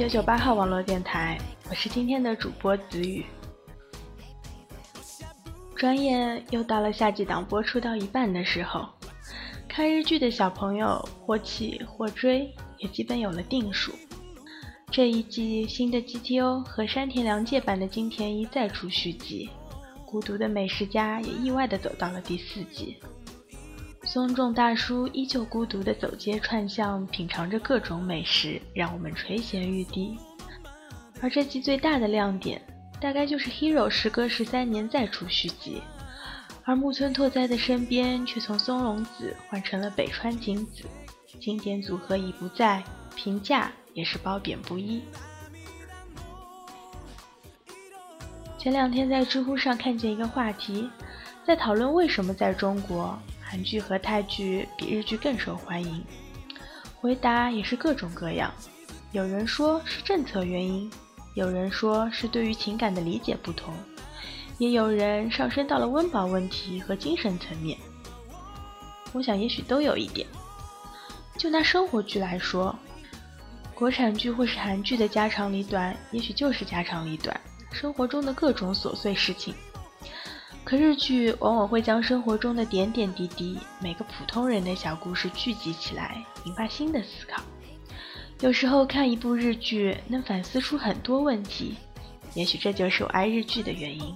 九九八号网络电台，我是今天的主播子宇。转眼又到了夏季档播出到一半的时候，看日剧的小朋友或起或追也基本有了定数。这一季新的 GTO 和山田凉介版的金田一再出续集，孤独的美食家也意外的走到了第四季。松重大叔依旧孤独地走街串巷，品尝着各种美食，让我们垂涎欲滴。而这季最大的亮点，大概就是 Hero 时隔十三年再出续集，而木村拓哉的身边却从松隆子换成了北川景子，经典组合已不在，评价也是褒贬不一。前两天在知乎上看见一个话题，在讨论为什么在中国。韩剧和泰剧比日剧更受欢迎，回答也是各种各样。有人说是政策原因，有人说是对于情感的理解不同，也有人上升到了温饱问题和精神层面。我想也许都有一点。就拿生活剧来说，国产剧或是韩剧的家长里短，也许就是家长里短，生活中的各种琐碎事情。可日剧往往会将生活中的点点滴滴、每个普通人的小故事聚集起来，引发新的思考。有时候看一部日剧，能反思出很多问题，也许这就是我爱日剧的原因。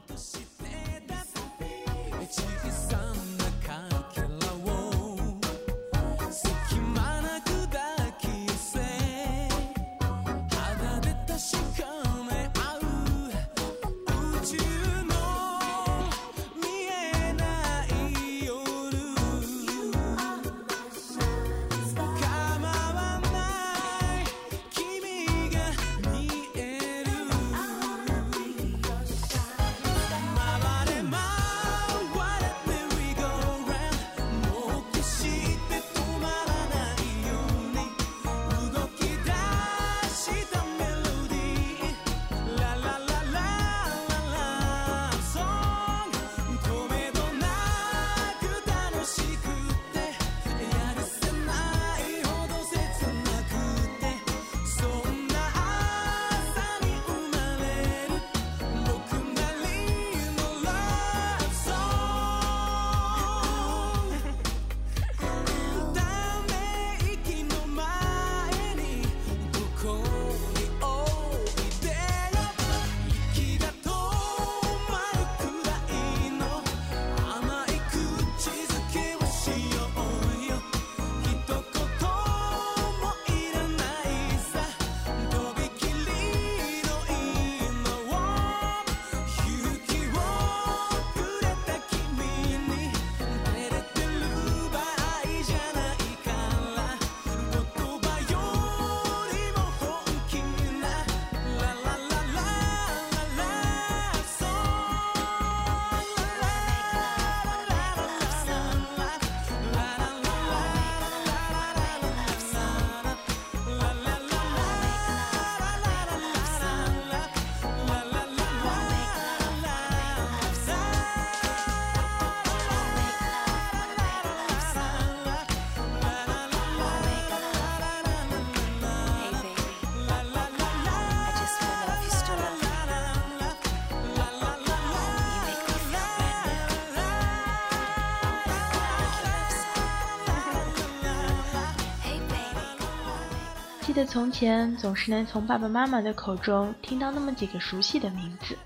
记得从前总是能从爸爸妈妈的口中听到那么几个熟悉的名字，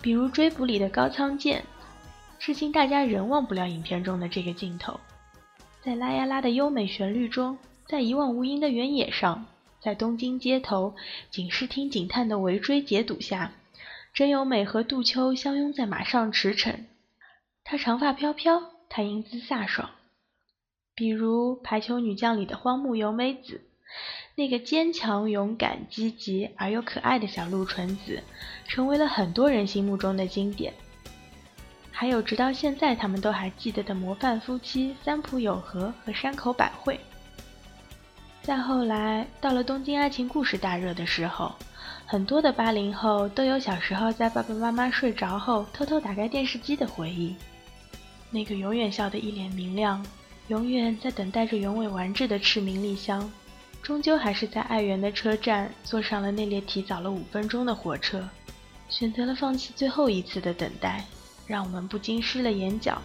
比如《追捕》里的高仓健，至今大家仍忘不了影片中的这个镜头。在拉呀拉的优美旋律中，在一望无垠的原野上，在东京街头警视厅警探的围追截堵下，真由美和杜秋相拥在马上驰骋。她长发飘飘，她英姿飒爽。比如《排球女将》里的荒木由美子，那个坚强、勇敢、积极而又可爱的小鹿纯子，成为了很多人心目中的经典。还有直到现在他们都还记得的模范夫妻三浦友和和山口百惠。再后来，到了《东京爱情故事》大热的时候，很多的八零后都有小时候在爸爸妈妈睡着后偷偷打开电视机的回忆。那个永远笑得一脸明亮，永远在等待着原味完治的赤名莉香，终究还是在爱媛的车站坐上了那列提早了五分钟的火车，选择了放弃最后一次的等待。让我们不禁湿了眼角。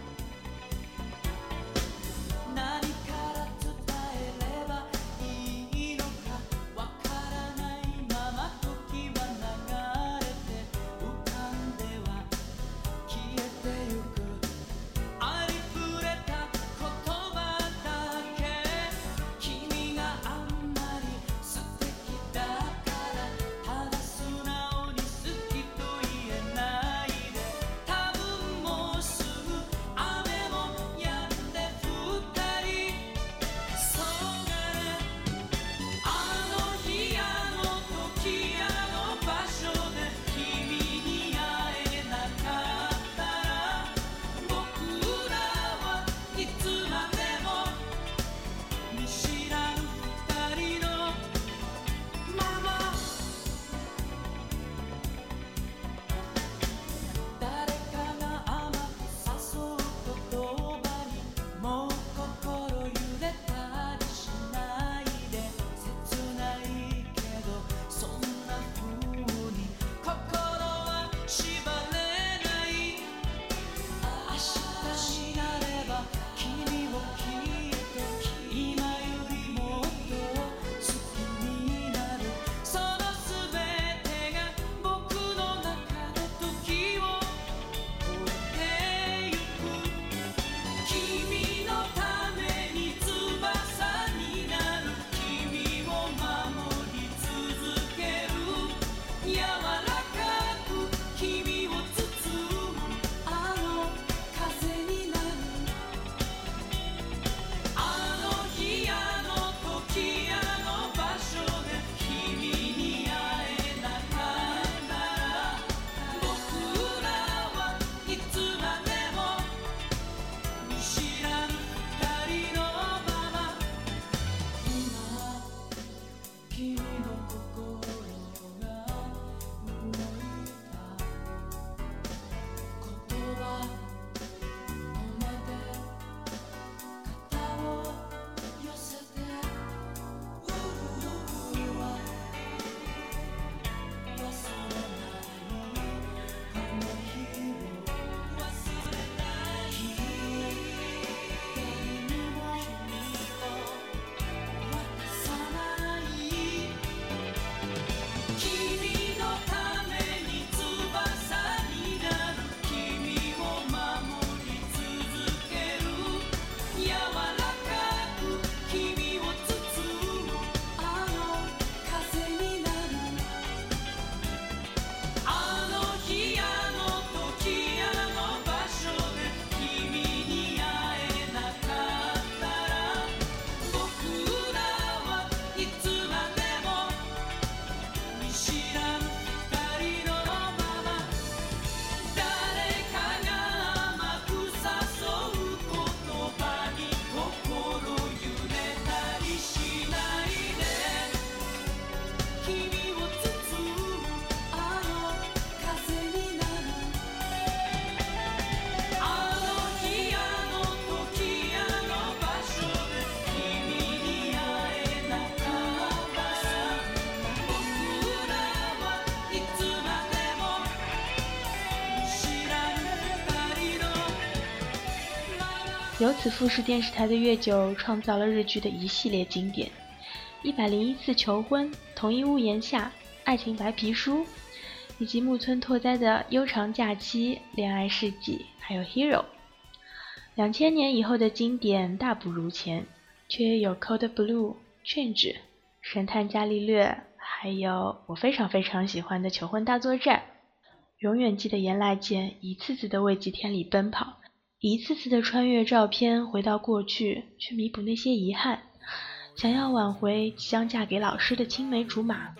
富士电视台的月九创造了日剧的一系列经典，《一百零一次求婚》《同一屋檐下》《爱情白皮书》，以及木村拓哉的《悠长假期》《恋爱世纪》，还有《Hero》。两千年以后的经典大不如前，却有《Code Blue》《Change》《神探伽利略》，还有我非常非常喜欢的《求婚大作战》。永远记得岩濑健一次次的为吉田里奔跑。一次次的穿越照片，回到过去，去弥补那些遗憾，想要挽回即将嫁给老师的青梅竹马。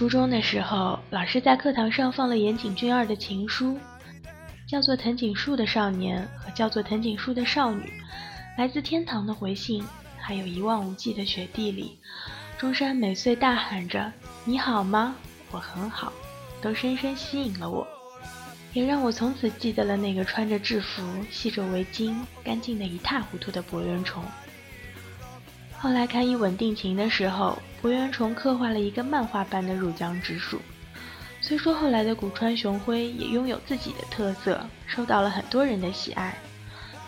初中的时候，老师在课堂上放了岩井俊二的情书，叫做《藤井树的少年》和叫做《藤井树的少女》，来自天堂的回信，还有一望无际的雪地里，中山美穗大喊着“你好吗？我很好”，都深深吸引了我，也让我从此记得了那个穿着制服、系着围巾、干净的一塌糊涂的博人虫。后来看《一吻定情》的时候。柏原崇刻画了一个漫画般的入江直树。虽说后来的古川雄辉也拥有自己的特色，受到了很多人的喜爱。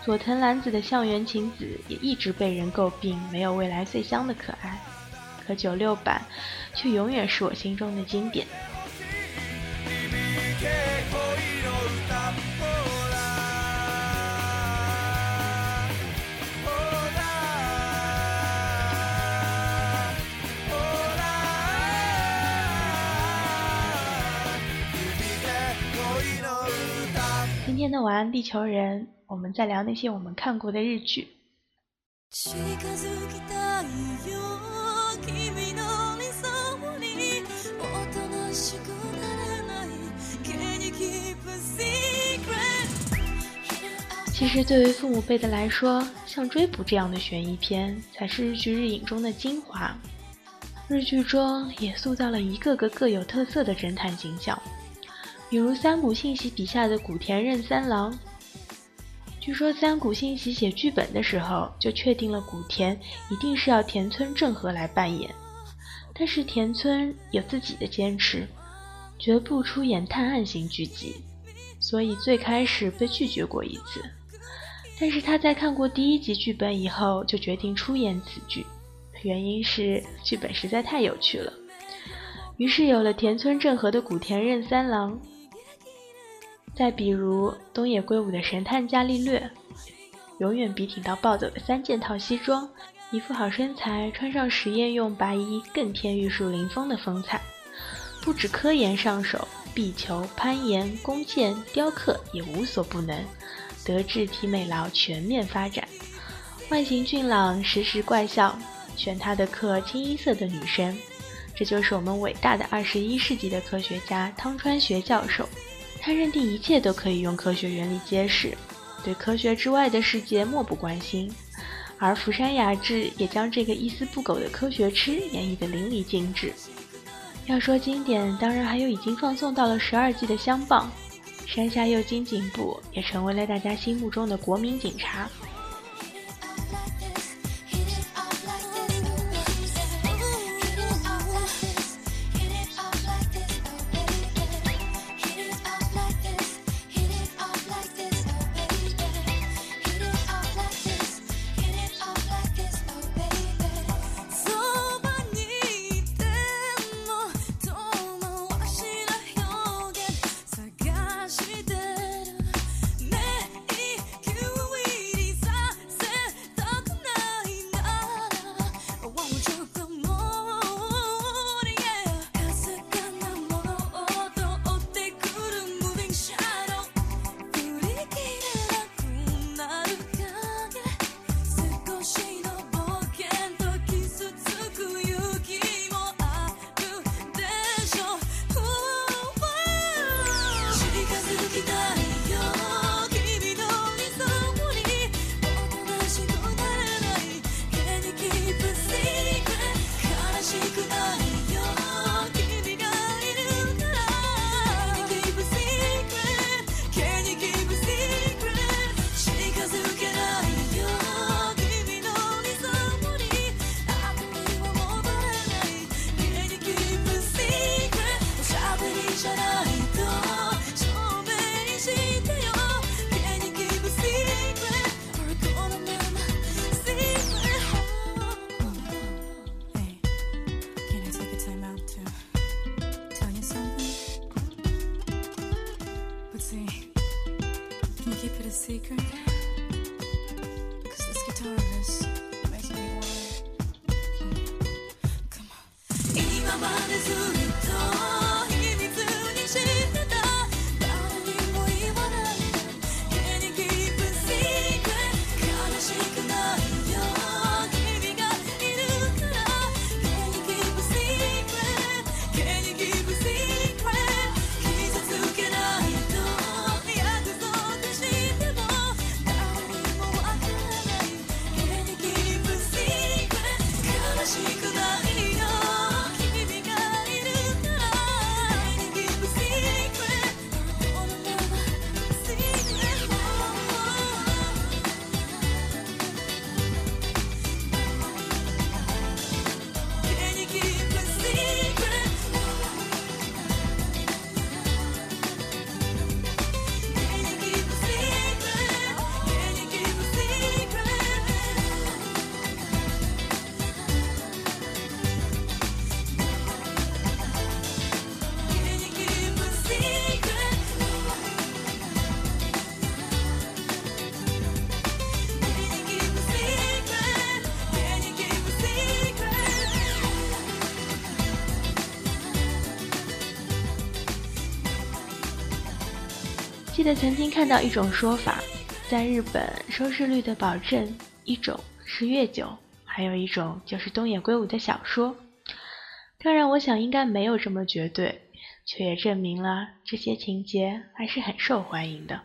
佐藤蓝子的向原晴子也一直被人诟病没有未来穗香的可爱，可九六版却永远是我心中的经典。的晚安地球人，我们在聊那些我们看过的日剧。其实，对于父母辈的来说，像追捕这样的悬疑片，才是日剧日影中的精华。日剧中也塑造了一个个各有特色的侦探形象。比如三谷信息笔下的古田任三郎，据说三谷信息写剧本的时候就确定了古田一定是要田村正和来扮演，但是田村有自己的坚持，绝不出演探案型剧集，所以最开始被拒绝过一次。但是他在看过第一集剧本以后，就决定出演此剧，原因是剧本实在太有趣了，于是有了田村正和的古田任三郎。再比如东野圭吾的《神探伽利略》，永远笔挺到暴走的三件套西装，一副好身材，穿上实验用白衣更添玉树临风的风采。不止科研上手，壁球、攀岩、弓箭、雕刻也无所不能，德智体美劳全面发展。外形俊朗，时时怪笑，选他的课清一色的女生。这就是我们伟大的二十一世纪的科学家汤川学教授。他认定一切都可以用科学原理揭示，对科学之外的世界漠不关心。而福山雅治也将这个一丝不苟的科学痴演绎得淋漓尽致。要说经典，当然还有已经放送到了十二季的《相棒》，山下佑京警部也成为了大家心目中的国民警察。记得曾经看到一种说法，在日本收视率的保证，一种是月久，还有一种就是东野圭吾的小说。当然，我想应该没有这么绝对，却也证明了这些情节还是很受欢迎的。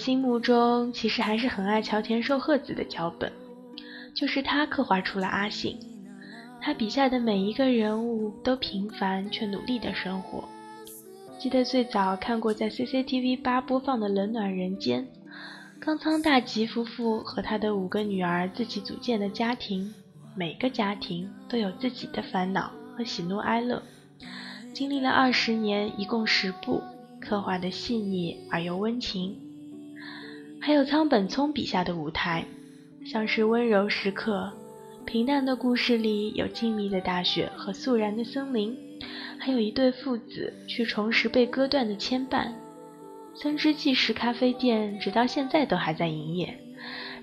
心目中，其实还是很爱桥田寿贺子的脚本，就是他刻画出了阿信，他笔下的每一个人物都平凡却努力的生活。记得最早看过在 CCTV 八播放的《冷暖人间》，冈仓大吉夫妇和他的五个女儿自己组建的家庭，每个家庭都有自己的烦恼和喜怒哀乐，经历了二十年，一共十部，刻画的细腻而又温情。还有仓本聪笔下的舞台，像是温柔时刻。平淡的故事里有静谧的大雪和肃然的森林，还有一对父子去重拾被割断的牵绊。森之纪实咖啡店直到现在都还在营业。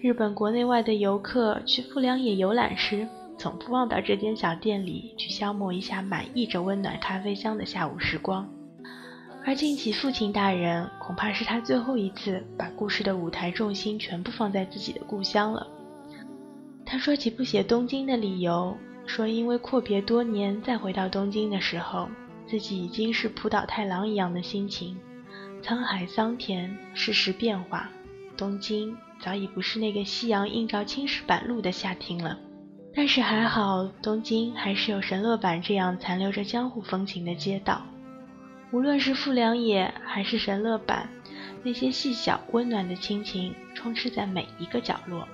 日本国内外的游客去富良野游览时，总不忘到这间小店里去消磨一下满溢着温暖咖啡香的下午时光。而近崎父亲大人，恐怕是他最后一次把故事的舞台重心全部放在自己的故乡了。他说起不写东京的理由，说因为阔别多年再回到东京的时候，自己已经是浦岛太郎一样的心情。沧海桑田，世事变化，东京早已不是那个夕阳映照青石板路的夏天了。但是还好，东京还是有神乐坂这样残留着江户风情的街道。无论是富良野还是神乐坂，那些细小温暖的亲情充斥在每一个角落。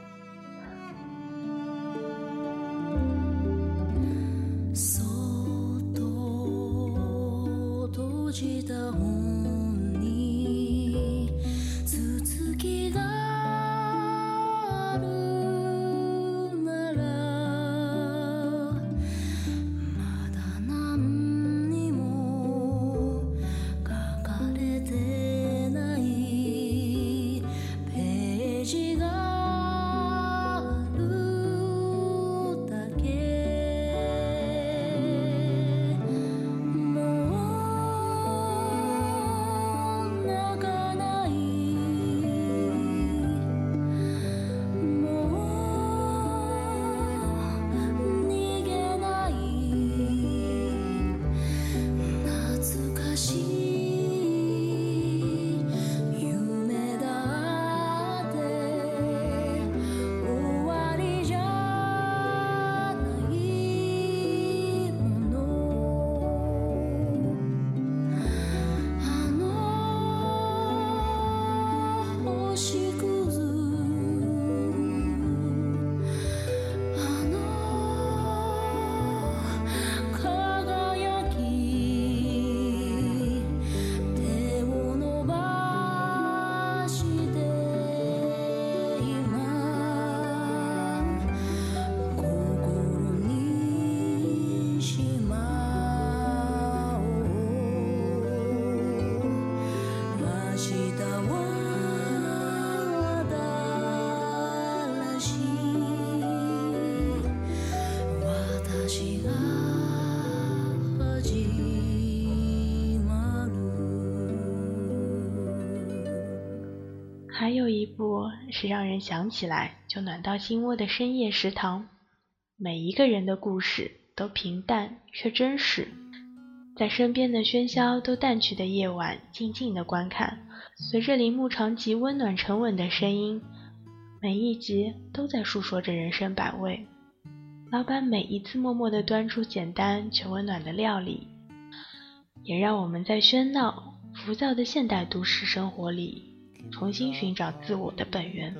是让人想起来就暖到心窝的深夜食堂。每一个人的故事都平淡却真实，在身边的喧嚣都淡去的夜晚，静静的观看，随着铃木长吉温暖沉稳的声音，每一集都在诉说着人生百味。老板每一次默默的端出简单却温暖的料理，也让我们在喧闹浮躁的现代都市生活里。重新寻找自我的本源。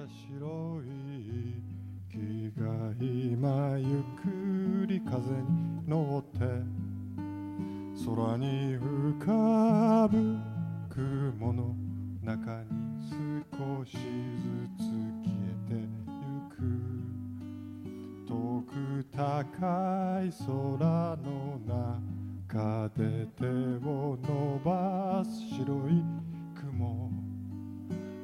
空に浮かぶ雲の中に少しずつ消えてゆく。遠く高い空の中で手を伸ばす白い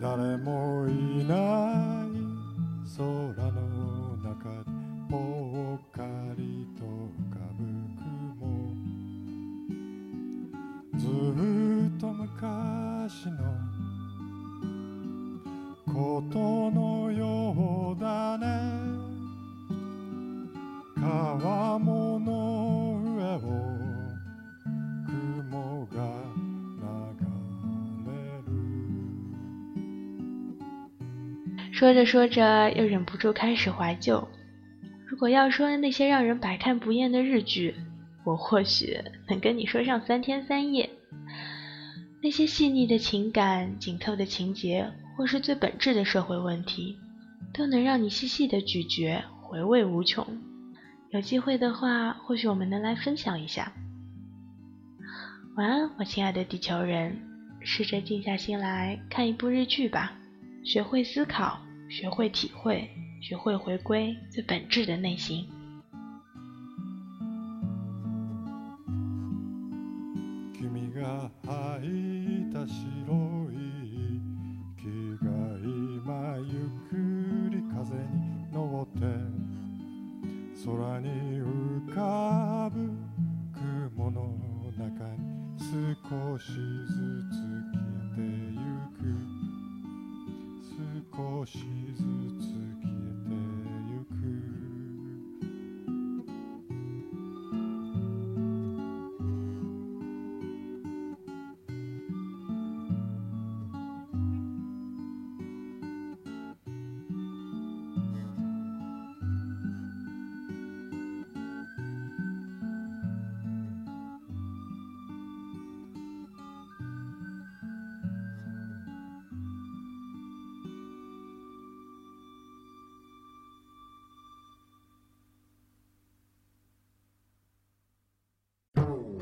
誰もいない。说着说着，又忍不住开始怀旧。如果要说那些让人百看不厌的日剧，我或许能跟你说上三天三夜。那些细腻的情感、紧凑的情节，或是最本质的社会问题，都能让你细细的咀嚼，回味无穷。有机会的话，或许我们能来分享一下。晚安，我亲爱的地球人，试着静下心来看一部日剧吧，学会思考，学会体会，学会回归最本质的内心。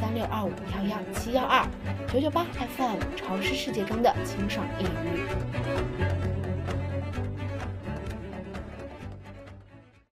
三六二五幺幺七幺二，九九八 FM 潮湿世界中的清爽一隅。